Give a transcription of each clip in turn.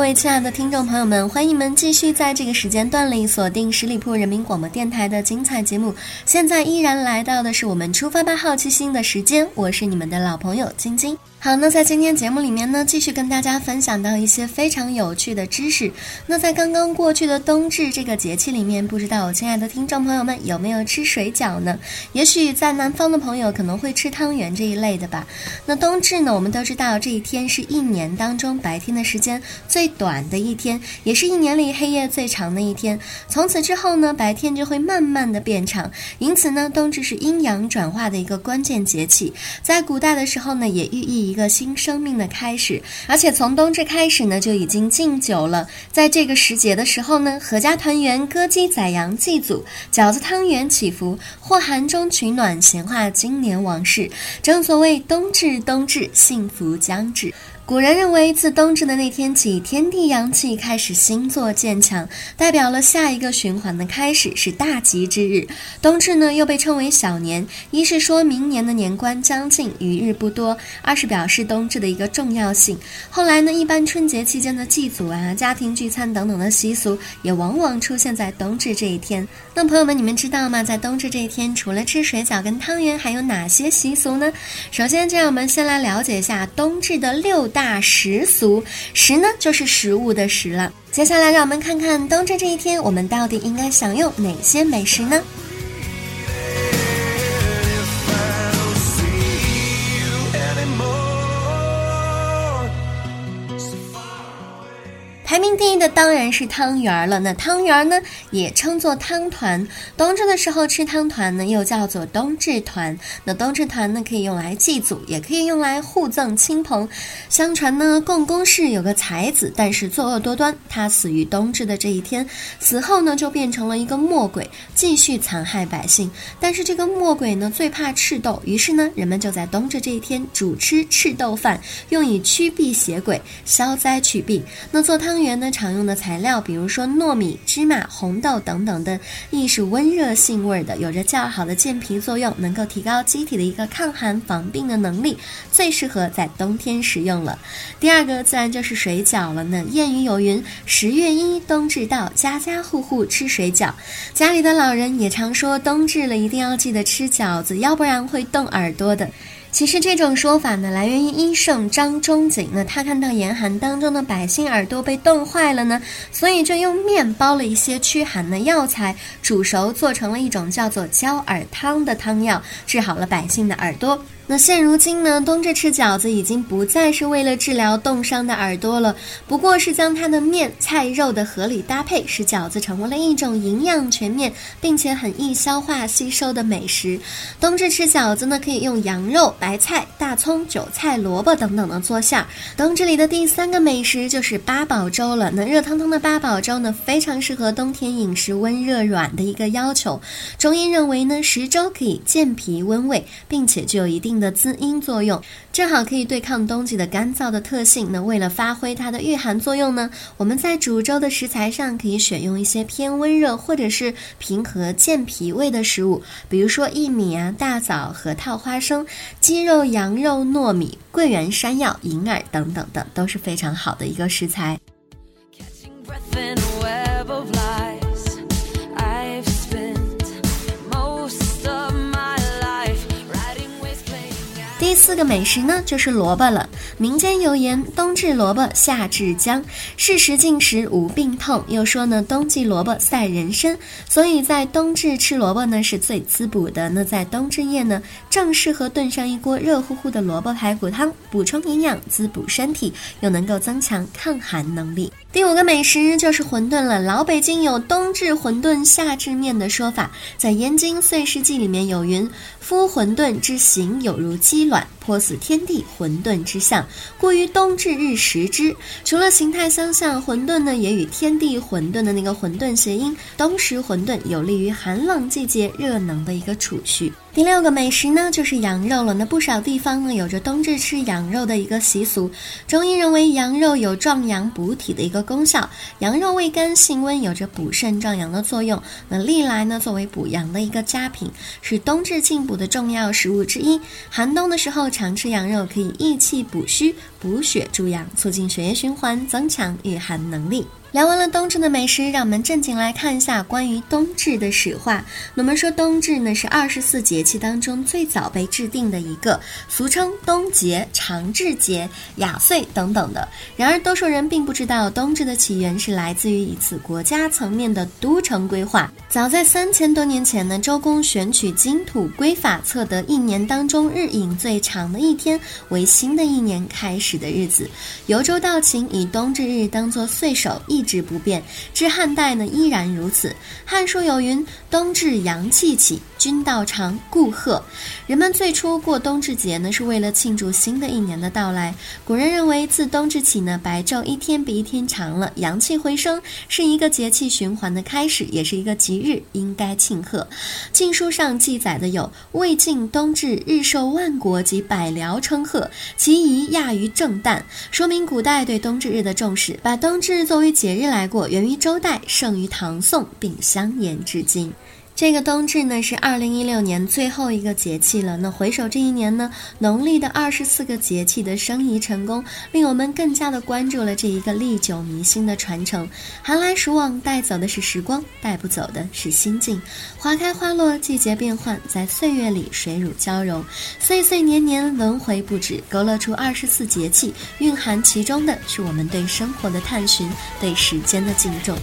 各位亲爱的听众朋友们，欢迎你们继续在这个时间段里锁定十里铺人民广播电台的精彩节目。现在依然来到的是我们出发吧好奇心的时间，我是你们的老朋友晶晶。好，那在今天节目里面呢，继续跟大家分享到一些非常有趣的知识。那在刚刚过去的冬至这个节气里面，不知道我亲爱的听众朋友们有没有吃水饺呢？也许在南方的朋友可能会吃汤圆这一类的吧。那冬至呢，我们都知道这一天是一年当中白天的时间最短的一天，也是一年里黑夜最长的一天。从此之后呢，白天就会慢慢的变长，因此呢，冬至是阴阳转化的一个关键节气。在古代的时候呢，也寓意。一个新生命的开始，而且从冬至开始呢，就已经敬酒了。在这个时节的时候呢，阖家团圆，歌姬宰羊祭祖，饺子汤圆祈福，或寒中取暖，闲话今年往事。正所谓冬至，冬至，幸福将至。古人认为，自冬至的那天起，天地阳气开始星座渐强，代表了下一个循环的开始，是大吉之日。冬至呢，又被称为小年，一是说明年的年关将近，余日不多；二是表示冬至的一个重要性。后来呢，一般春节期间的祭祖啊、家庭聚餐等等的习俗，也往往出现在冬至这一天。那朋友们，你们知道吗？在冬至这一天，除了吃水饺跟汤圆，还有哪些习俗呢？首先，就让我们先来了解一下冬至的六大。大食俗，食呢就是食物的食了。接下来让我们看看冬至这一天，我们到底应该享用哪些美食呢？第一的当然是汤圆儿了。那汤圆儿呢，也称作汤团。冬至的时候吃汤团呢，又叫做冬至团。那冬至团呢，可以用来祭祖，也可以用来互赠亲朋。相传呢，共工氏有个才子，但是作恶多端，他死于冬至的这一天。死后呢，就变成了一个魔鬼，继续残害百姓。但是这个魔鬼呢，最怕赤豆，于是呢，人们就在冬至这一天主吃赤豆饭，用以驱避邪鬼、消灾去病。那做汤。圆呢常用的材料，比如说糯米、芝麻、红豆等等的，亦是温热性味的，有着较好的健脾作用，能够提高机体的一个抗寒防病的能力，最适合在冬天食用了。第二个自然就是水饺了呢。谚语有云：“十月一，冬至到，家家户户吃水饺。”家里的老人也常说，冬至了一定要记得吃饺子，要不然会冻耳朵的。其实这种说法呢，来源于医圣张仲景。那他看到严寒当中的百姓耳朵被冻坏了呢，所以就用面包了一些驱寒的药材，煮熟做成了一种叫做焦耳汤的汤药，治好了百姓的耳朵。那现如今呢，冬至吃饺子已经不再是为了治疗冻伤的耳朵了，不过是将它的面菜肉的合理搭配，使饺子成为了一种营养全面并且很易消化吸收的美食。冬至吃饺子呢，可以用羊肉、白菜、大葱、韭菜、萝卜等等的做馅儿。冬至里的第三个美食就是八宝粥了。那热腾腾的八宝粥呢，非常适合冬天饮食温热软的一个要求。中医认为呢，食粥可以健脾温胃，并且具有一定。的滋阴作用，正好可以对抗冬季的干燥的特性。那为了发挥它的御寒作用呢，我们在煮粥的食材上可以选用一些偏温热或者是平和健脾胃的食物，比如说薏米啊、大枣、核桃、花生、鸡肉、羊肉、糯米、桂圆、山药、银耳等等的，都是非常好的一个食材。Catching breath in a way. 第四个美食呢，就是萝卜了。民间有言：“冬至萝卜，夏至姜，适时进食无病痛。”又说呢，冬季萝卜赛人参，所以在冬至吃萝卜呢是最滋补的。那在冬至夜呢，正适合炖上一锅热乎乎的萝卜排骨汤，补充营养，滋补身体，又能够增强抗寒能力。第五个美食就是馄饨了。老北京有“冬至馄饨，夏至面”的说法，在《燕京岁时记》里面有云：“夫馄饨之形有如鸡卵，颇似天地馄饨之象，故于冬至日食之。”除了形态相像，馄饨呢也与天地馄饨的那个馄饨谐音，冬食馄饨有利于寒冷季节热能的一个储蓄。第六个美食呢，就是羊肉了。那不少地方呢，有着冬至吃羊肉的一个习俗。中医认为羊肉有壮阳补体的一个功效，羊肉味甘性温，有着补肾壮阳的作用。那历来呢，作为补阳的一个佳品，是冬至进补的重要食物之一。寒冬的时候常吃羊肉，可以益气补虚、补血助阳，促进血液循环，增强御寒能力。聊完了冬至的美食，让我们正经来看一下关于冬至的史话。我们说冬至呢是二十四节气当中最早被制定的一个，俗称冬节、长至节、雅岁等等的。然而，多数人并不知道冬至的起源是来自于一次国家层面的都城规划。早在三千多年前呢，周公选取金土规法，测得一年当中日影最长的一天为新的一年开始的日子。由周到秦，以冬至日当作岁首一。一直不变，至汉代呢依然如此。《汉书》有云：“冬至阳气起。”君道长，故贺。人们最初过冬至节呢，是为了庆祝新的一年的到来。古人认为，自冬至起呢，白昼一天比一天长了，阳气回升，是一个节气循环的开始，也是一个吉日，应该庆贺。《晋书》上记载的有“魏晋冬至，日受万国及百僚称贺，其仪亚于正旦”，说明古代对冬至日的重视，把冬至作为节日来过，源于周代，盛于唐宋，并相沿至今。这个冬至呢是二零一六年最后一个节气了。那回首这一年呢，农历的二十四个节气的升移成功，令我们更加的关注了这一个历久弥新的传承。寒来暑往，带走的是时光，带不走的是心境。花开花落，季节变换，在岁月里水乳交融，岁岁年年轮回不止，勾勒出二十四节气，蕴含其中的是我们对生活的探寻，对时间的敬重。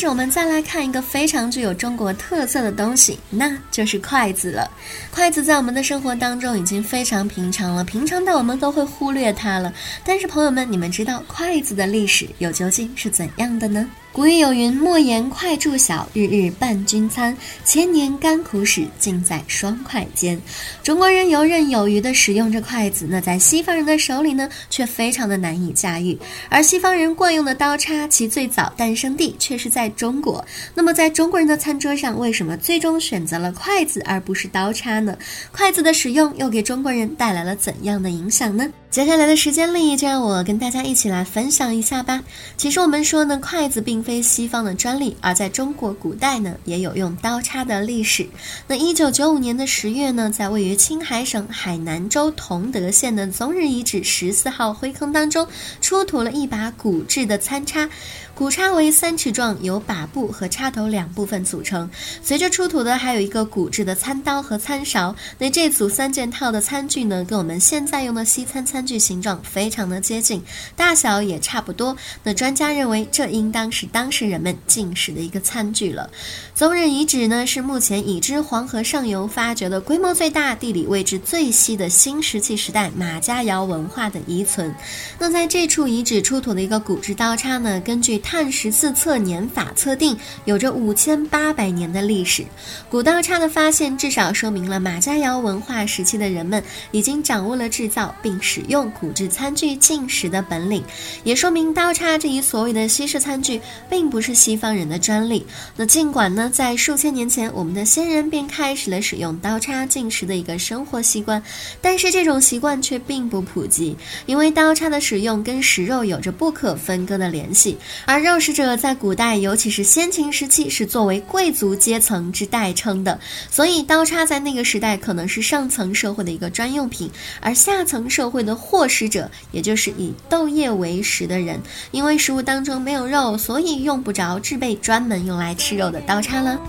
是，我们再来看一个非常具有中国特色的东西，那就是筷子了。筷子在我们的生活当中已经非常平常了，平常到我们都会忽略它了。但是朋友们，你们知道筷子的历史又究竟是怎样的呢？古语有云：“莫言筷箸小，日日伴君餐。千年甘苦史，尽在双筷间。”中国人游刃有余地使用着筷子，那在西方人的手里呢，却非常的难以驾驭。而西方人惯用的刀叉，其最早诞生地却是在中国。那么，在中国人的餐桌上，为什么最终选择了筷子而不是刀叉呢？筷子的使用又给中国人带来了怎样的影响呢？接下来的时间里，就让我跟大家一起来分享一下吧。其实我们说呢，筷子并非西方的专利，而在中国古代呢，也有用刀叉的历史。那一九九五年的十月呢，在位于青海省海南州同德县的宗日遗址十四号灰坑当中，出土了一把骨制的餐叉。骨叉为三尺状，由把部和叉头两部分组成。随着出土的还有一个骨制的餐刀和餐勺。那这组三件套的餐具呢，跟我们现在用的西餐餐餐具形状非常的接近，大小也差不多。那专家认为，这应当是当时人们进食的一个餐具了。宗日遗址呢，是目前已知黄河上游发掘的规模最大、地理位置最西的新石器时代马家窑文化的遗存。那在这处遗址出土的一个骨质刀叉呢，根据碳十四测年法测定，有着五千八百年的历史。古刀叉的发现，至少说明了马家窑文化时期的人们已经掌握了制造并使用用骨制餐具进食的本领，也说明刀叉这一所谓的西式餐具并不是西方人的专利。那尽管呢，在数千年前，我们的先人便开始了使用刀叉进食的一个生活习惯，但是这种习惯却并不普及，因为刀叉的使用跟食肉有着不可分割的联系，而肉食者在古代，尤其是先秦时期，是作为贵族阶层之代称的，所以刀叉在那个时代可能是上层社会的一个专用品，而下层社会的获食者，也就是以豆叶为食的人，因为食物当中没有肉，所以用不着制备专门用来吃肉的刀叉了。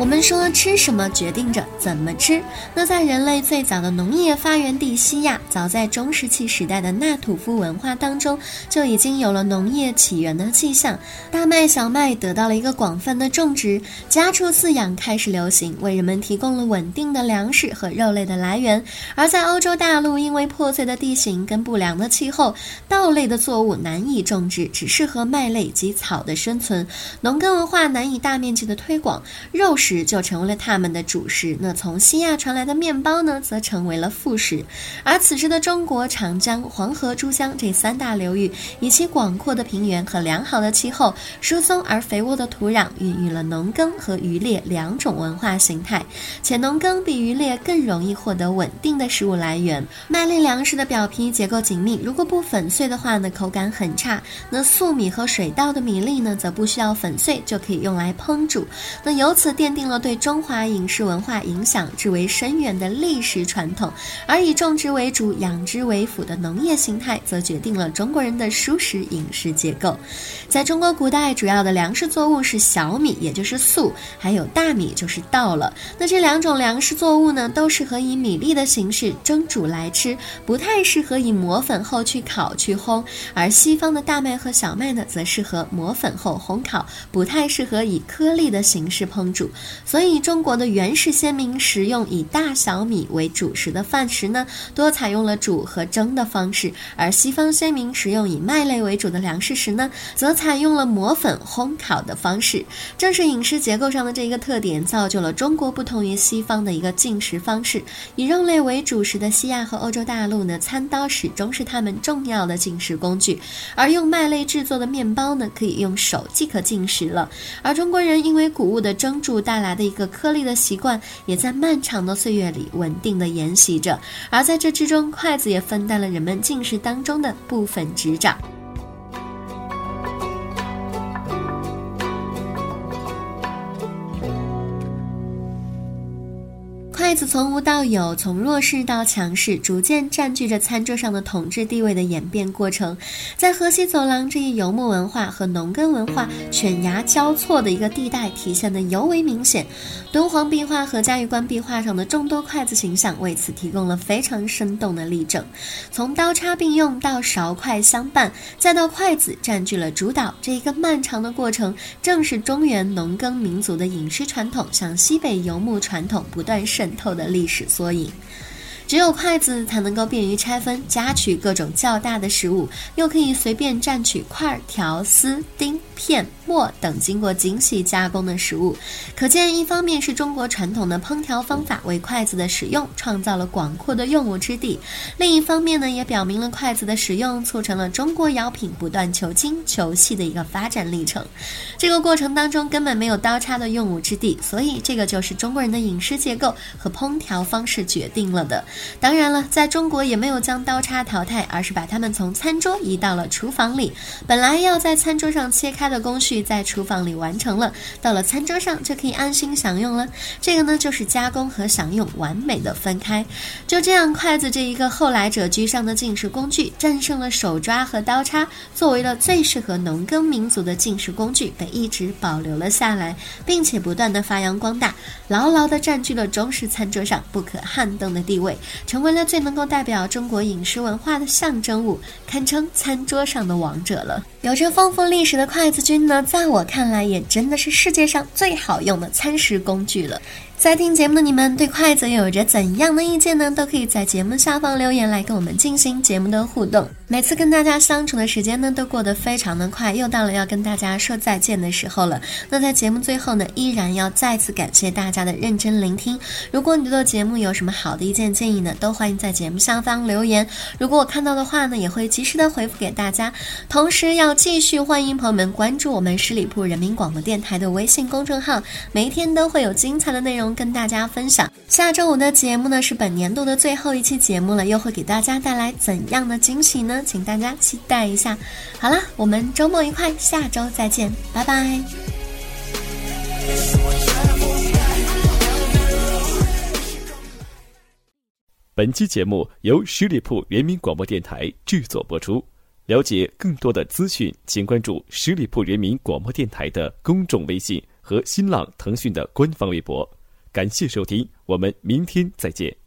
我们说吃什么决定着怎么吃。那在人类最早的农业发源地西亚，早在中石器时代的纳土夫文化当中，就已经有了农业起源的迹象。大麦、小麦得到了一个广泛的种植，家畜饲养开始流行，为人们提供了稳定的粮食和肉类的来源。而在欧洲大陆，因为破碎的地形跟不良的气候，稻类的作物难以种植，只适合麦类及草的生存。农耕文化难以大面积的推广，肉食。食就成为了他们的主食。那从西亚传来的面包呢，则成为了副食。而此时的中国，长江、黄河、珠江这三大流域，以其广阔的平原和良好的气候、疏松而肥沃的土壤，孕育了农耕和渔猎两种文化形态。且农耕比渔猎更容易获得稳定的食物来源。麦类粮食的表皮结构紧密，如果不粉碎的话呢，口感很差。那粟米和水稻的米粒呢，则不需要粉碎就可以用来烹煮。那由此奠定。定了对中华饮食文化影响至为深远的历史传统，而以种植为主、养殖为辅的农业形态，则决定了中国人的舒适饮食结构。在中国古代，主要的粮食作物是小米，也就是粟，还有大米，就是稻了。那这两种粮食作物呢，都适合以米粒的形式蒸煮来吃，不太适合以磨粉后去烤去烘。而西方的大麦和小麦呢，则适合磨粉后烘烤，不太适合以颗粒的形式烹煮。所以，中国的原始先民食用以大小米为主食的饭食呢，多采用了煮和蒸的方式；而西方先民食用以麦类为主的粮食时呢，则采用了磨粉烘烤的方式。正是饮食结构上的这一个特点，造就了中国不同于西方的一个进食方式。以肉类为主食的西亚和欧洲大陆呢，餐刀始终是他们重要的进食工具；而用麦类制作的面包呢，可以用手即可进食了。而中国人因为谷物的蒸煮大带来的一个颗粒的习惯，也在漫长的岁月里稳定的沿袭着，而在这之中，筷子也分担了人们进食当中的部分执掌。筷子从无到有，从弱势到强势，逐渐占据着餐桌上的统治地位的演变过程，在河西走廊这一游牧文化和农耕文化犬牙交错的一个地带体现的尤为明显。敦煌壁画和嘉峪关壁画上的众多筷子形象为此提供了非常生动的例证。从刀叉并用到勺筷相伴，再到筷子占据了主导，这一个漫长的过程，正是中原农耕民族的饮食传统向西北游牧传统不断渗。透的历史缩影。只有筷子才能够便于拆分夹取各种较大的食物，又可以随便蘸取块、条、丝、丁、片、等经过精细加工的食物。可见，一方面是中国传统的烹调方法为筷子的使用创造了广阔的用武之地；另一方面呢，也表明了筷子的使用促成了中国窑品不断求精求细的一个发展历程。这个过程当中根本没有刀叉的用武之地，所以这个就是中国人的饮食结构和烹调方式决定了的。当然了，在中国也没有将刀叉淘汰，而是把它们从餐桌移到了厨房里。本来要在餐桌上切开的工序，在厨房里完成了，到了餐桌上就可以安心享用了。这个呢，就是加工和享用完美的分开。就这样，筷子这一个后来者居上的进食工具，战胜了手抓和刀叉，作为了最适合农耕民族的进食工具，被一直保留了下来，并且不断的发扬光大，牢牢的占据了中式餐桌上不可撼动的地位。成为了最能够代表中国饮食文化的象征物，堪称餐桌上的王者了。有着丰富历史的筷子君呢，在我看来也真的是世界上最好用的餐食工具了。在听节目的你们对筷子有着怎样的意见呢？都可以在节目下方留言来跟我们进行节目的互动。每次跟大家相处的时间呢，都过得非常的快，又到了要跟大家说再见的时候了。那在节目最后呢，依然要再次感谢大家的认真聆听。如果你对节目有什么好的意见建议呢，都欢迎在节目下方留言。如果我看到的话呢，也会及时的回复给大家。同时要继续欢迎朋友们关注我们十里铺人民广播电台的微信公众号，每一天都会有精彩的内容。跟大家分享，下周五的节目呢是本年度的最后一期节目了，又会给大家带来怎样的惊喜呢？请大家期待一下。好了，我们周末愉快，下周再见，拜拜。本期节目由十里铺人民广播电台制作播出。了解更多的资讯，请关注十里铺人民广播电台的公众微信。和新浪、腾讯的官方微博。感谢收听，我们明天再见。